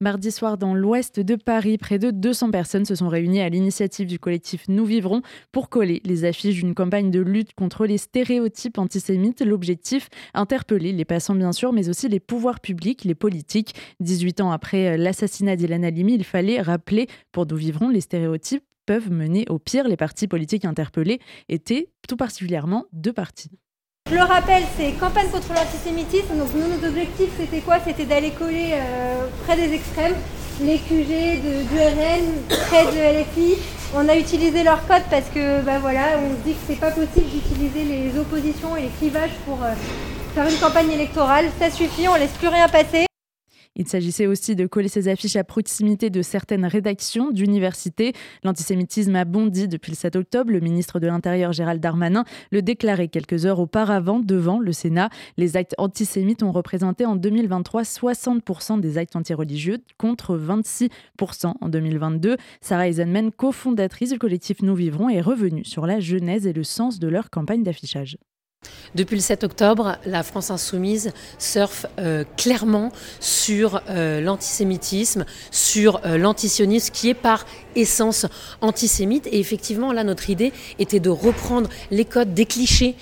Mardi soir, dans l'ouest de Paris, près de 200 personnes se sont réunies à l'initiative du collectif Nous Vivrons pour coller les affiches d'une campagne de lutte contre les stéréotypes antisémites. L'objectif, interpeller les passants bien sûr, mais aussi les pouvoirs publics, les politiques. 18 ans après l'assassinat d'Ilan Halimi, il fallait rappeler, pour Nous Vivrons, les stéréotypes peuvent mener au pire. Les partis politiques interpellés étaient tout particulièrement deux partis. Je le rappelle, c'est campagne contre l'antisémitisme. Donc nous, nos objectifs, c'était quoi? C'était d'aller coller euh, près des extrêmes, les QG de, du RN, près de LFI. On a utilisé leur code parce que bah on se dit que c'est pas possible d'utiliser les oppositions et les clivages pour euh, faire une campagne électorale. Ça suffit, on laisse plus rien passer. Il s'agissait aussi de coller ces affiches à proximité de certaines rédactions d'universités. L'antisémitisme a bondi depuis le 7 octobre. Le ministre de l'Intérieur Gérald Darmanin le déclarait quelques heures auparavant devant le Sénat. Les actes antisémites ont représenté en 2023 60% des actes antireligieux contre 26% en 2022. Sarah Eisenman, cofondatrice du collectif Nous Vivrons, est revenue sur la genèse et le sens de leur campagne d'affichage. Depuis le 7 octobre, la France insoumise surfe euh, clairement sur euh, l'antisémitisme, sur euh, l'antisionisme qui est par essence antisémite. Et effectivement, là, notre idée était de reprendre les codes, des clichés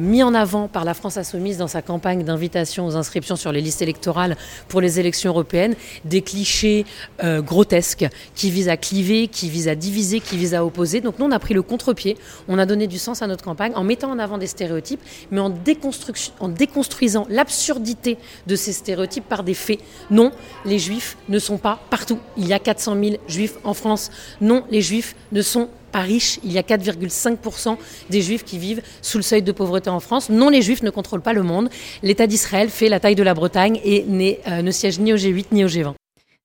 mis en avant par la France insoumise dans sa campagne d'invitation aux inscriptions sur les listes électorales pour les élections européennes, des clichés grotesques qui visent à cliver, qui visent à diviser, qui visent à opposer. Donc nous, on a pris le contre-pied, on a donné du sens à notre campagne en mettant en avant des stéréotypes, mais en, déconstruisant l'absurdité de ces stéréotypes par des faits. Non, les juifs ne sont pas partout. Il y a 400 000 juifs en France. Non, les juifs ne sont pas riches. Il y a 4,5% des juifs qui vivent sous le seuil de pauvreté en France. Non, les juifs ne contrôlent pas le monde. L'État d'Israël fait la taille de la Bretagne et euh, ne siège ni au G8 ni au G20.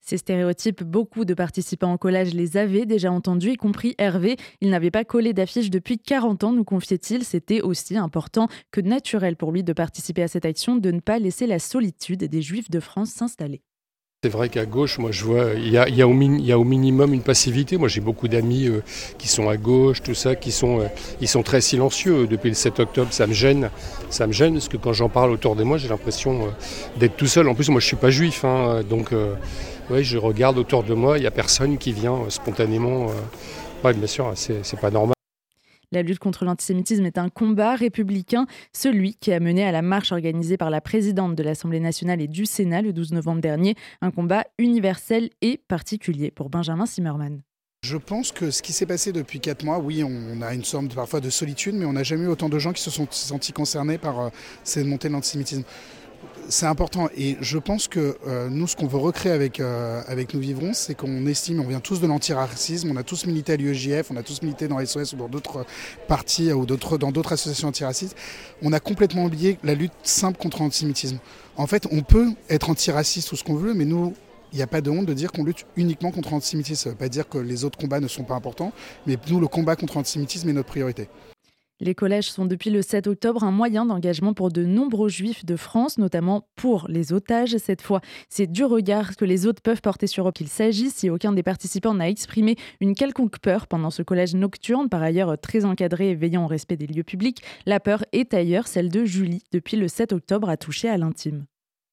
Ces stéréotypes, beaucoup de participants au collège les avaient déjà entendus, y compris Hervé. Il n'avait pas collé d'affiche depuis 40 ans, nous confiait-il. C'était aussi important que naturel pour lui de participer à cette action, de ne pas laisser la solitude des Juifs de France s'installer. C'est vrai qu'à gauche, moi je vois, il y a, au, minimum une passivité. Moi j'ai beaucoup d'amis euh, qui sont à gauche, tout ça, qui sont, euh, ils sont très silencieux depuis le 7 octobre. Ça me gêne, ça me gêne parce que quand j'en parle autour de moi, j'ai l'impression euh, d'être tout seul. En plus, moi je suis pas juif, hein, donc ouais, je regarde autour de moi, il n'y a personne qui vient spontanément. ouais, bien sûr, c'est pas normal. La lutte contre l'antisémitisme est un combat républicain, celui qui a mené à la marche organisée par la présidente de l'Assemblée nationale et du Sénat le 12 novembre dernier, un combat universel et particulier pour Benjamin Zimmermann. Je pense que ce qui s'est passé depuis quatre mois, oui, on a une sorte parfois de solitude, mais on n'a jamais eu autant de gens qui se sont sentis concernés par euh, cette montée de l'antisémitisme c'est important et je pense que euh, nous, ce qu'on veut recréer avec, euh, avec Nous Vivrons, c'est qu'on estime, on vient tous de l'antiracisme, on a tous milité à l'UEJF, on a tous milité dans SOS ou dans d'autres partis ou dans d'autres associations antiracistes. On a complètement oublié la lutte simple contre l'antisémitisme. En fait, on peut être antiraciste ou ce qu'on veut, mais nous, il n'y a pas de honte de dire qu'on lutte uniquement contre l'antisémitisme. Ça ne veut pas dire que les autres combats ne sont pas importants, mais nous, le combat contre l'antisémitisme est notre priorité. Les collèges sont depuis le 7 octobre un moyen d'engagement pour de nombreux juifs de France, notamment pour les otages. Cette fois, c'est du regard que les autres peuvent porter sur eux qu'il s'agit si aucun des participants n'a exprimé une quelconque peur pendant ce collège nocturne, par ailleurs très encadré et veillant au respect des lieux publics. La peur est ailleurs celle de Julie, depuis le 7 octobre, a touché à l'intime.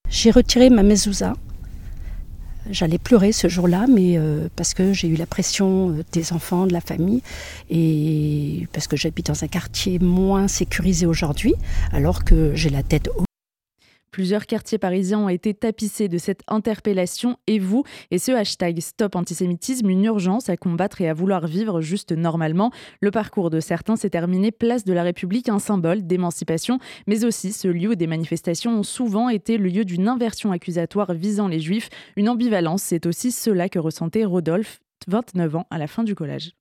J'ai retiré ma mezouza J'allais pleurer ce jour-là, mais euh, parce que j'ai eu la pression euh, des enfants, de la famille, et parce que j'habite dans un quartier moins sécurisé aujourd'hui, alors que j'ai la tête haute. Plusieurs quartiers parisiens ont été tapissés de cette interpellation et vous, et ce hashtag Stop Antisémitisme, une urgence à combattre et à vouloir vivre juste normalement. Le parcours de certains s'est terminé place de la République, un symbole d'émancipation, mais aussi ce lieu où des manifestations ont souvent été le lieu d'une inversion accusatoire visant les juifs. Une ambivalence, c'est aussi cela que ressentait Rodolphe, 29 ans, à la fin du collège.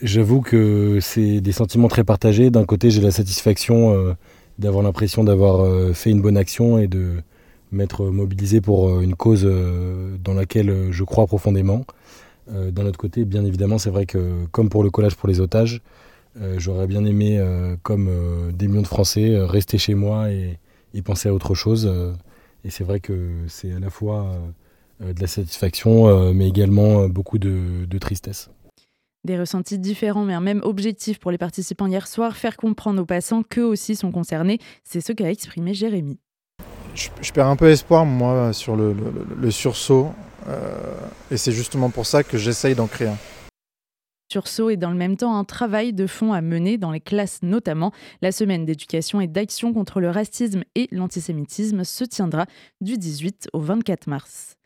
J'avoue que c'est des sentiments très partagés. D'un côté, j'ai la satisfaction. Euh, d'avoir l'impression d'avoir euh, fait une bonne action et de m'être mobilisé pour euh, une cause euh, dans laquelle je crois profondément. D'un autre côté, bien évidemment, c'est vrai que comme pour le collage pour les otages, j'aurais bien aimé, comme des millions de Français, rester chez moi et, penser à autre chose. et c'est vrai que c'est à la fois de la satisfaction, mais également beaucoup de tristesse. Des ressentis différents, mais un même objectif pour les participants hier soir, faire comprendre aux passants qu'eux aussi sont concernés. C'est ce qu'a exprimé Jérémy. Je, perds un peu espoir, moi, sur le, sursaut. et c'est justement pour ça que j'essaye d'en créer un sursaut et dans le même temps un travail de fond à mener dans les classes notamment. La semaine d'éducation et d'action contre le racisme et l'antisémitisme se tiendra du 18 au 24 mars.